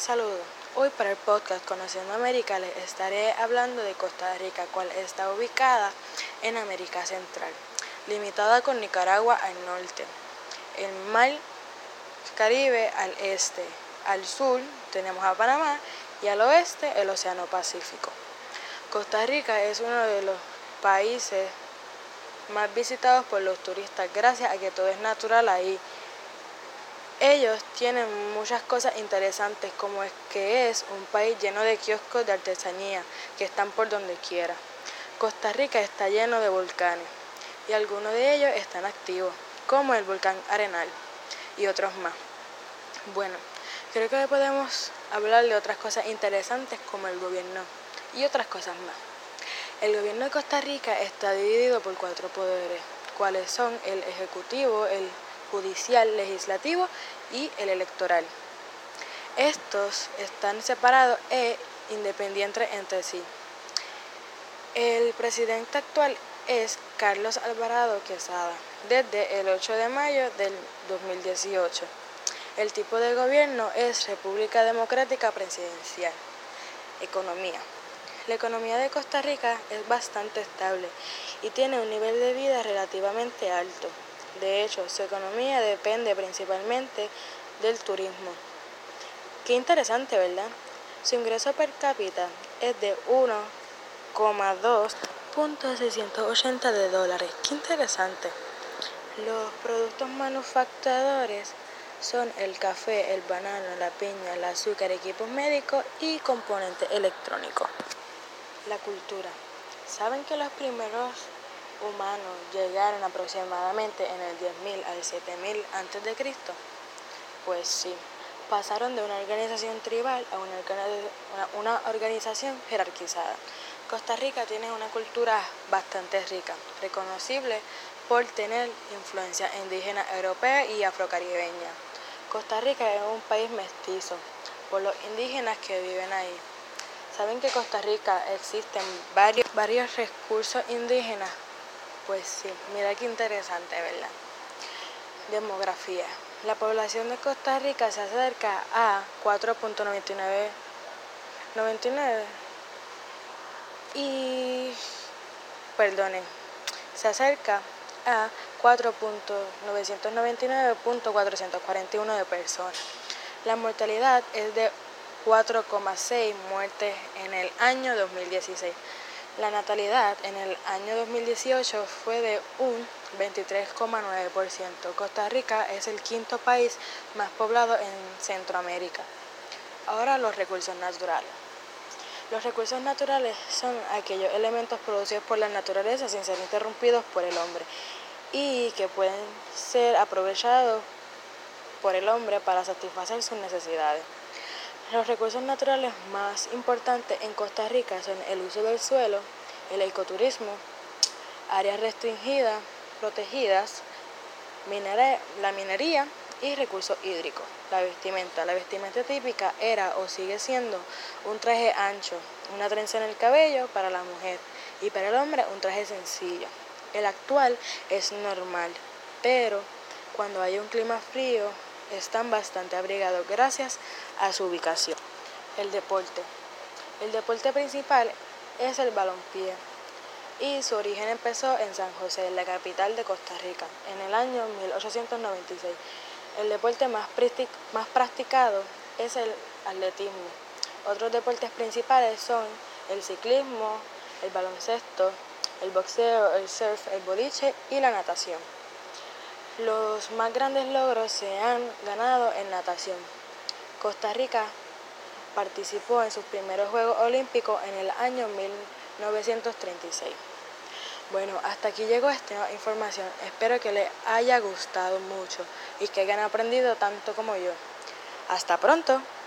Saludos. Hoy para el podcast Conociendo América les estaré hablando de Costa Rica, cual está ubicada en América Central, limitada con Nicaragua al norte, el mar Caribe al este, al sur tenemos a Panamá y al oeste el Océano Pacífico. Costa Rica es uno de los países más visitados por los turistas gracias a que todo es natural ahí ellos tienen muchas cosas interesantes como es que es un país lleno de kioscos de artesanía que están por donde quiera. Costa Rica está lleno de volcanes y algunos de ellos están activos, como el volcán Arenal y otros más. Bueno, creo que podemos hablar de otras cosas interesantes como el gobierno y otras cosas más. El gobierno de Costa Rica está dividido por cuatro poderes, cuáles son el ejecutivo, el judicial, legislativo y el electoral. Estos están separados e independientes entre sí. El presidente actual es Carlos Alvarado Quesada, desde el 8 de mayo del 2018. El tipo de gobierno es República Democrática Presidencial. Economía. La economía de Costa Rica es bastante estable y tiene un nivel de vida relativamente alto. De hecho, su economía depende principalmente del turismo. Qué interesante, ¿verdad? Su ingreso per cápita es de 1,2.680 de dólares. Qué interesante. Los productos manufacturadores son el café, el banano, la piña, el azúcar, equipos médicos y componentes electrónicos. La cultura. ¿Saben que los primeros humanos llegaron aproximadamente en el 10.000 al 7.000 antes de Cristo? Pues sí, pasaron de una organización tribal a una, una organización jerarquizada. Costa Rica tiene una cultura bastante rica, reconocible por tener influencia indígena europea y afrocaribeña. Costa Rica es un país mestizo por los indígenas que viven ahí. ¿Saben que en Costa Rica existen varios, varios recursos indígenas pues sí, mira qué interesante, ¿verdad? Demografía. La población de Costa Rica se acerca a 4.99 99 y perdonen, se acerca a 4.999.441 de personas. La mortalidad es de 4,6 muertes en el año 2016. La natalidad en el año 2018 fue de un 23,9%. Costa Rica es el quinto país más poblado en Centroamérica. Ahora los recursos naturales. Los recursos naturales son aquellos elementos producidos por la naturaleza sin ser interrumpidos por el hombre y que pueden ser aprovechados por el hombre para satisfacer sus necesidades. Los recursos naturales más importantes en Costa Rica son el uso del suelo, el ecoturismo, áreas restringidas, protegidas, la minería y recursos hídricos. La vestimenta. La vestimenta típica era o sigue siendo un traje ancho, una trenza en el cabello para la mujer y para el hombre un traje sencillo. El actual es normal, pero cuando hay un clima frío están bastante abrigados gracias a su ubicación. El deporte. El deporte principal es el balompié y su origen empezó en San José, la capital de Costa Rica, en el año 1896. El deporte más, más practicado es el atletismo. Otros deportes principales son el ciclismo, el baloncesto, el boxeo, el surf, el boliche y la natación. Los más grandes logros se han ganado en natación. Costa Rica participó en sus primeros Juegos Olímpicos en el año 1936. Bueno, hasta aquí llegó esta información. Espero que les haya gustado mucho y que hayan aprendido tanto como yo. Hasta pronto.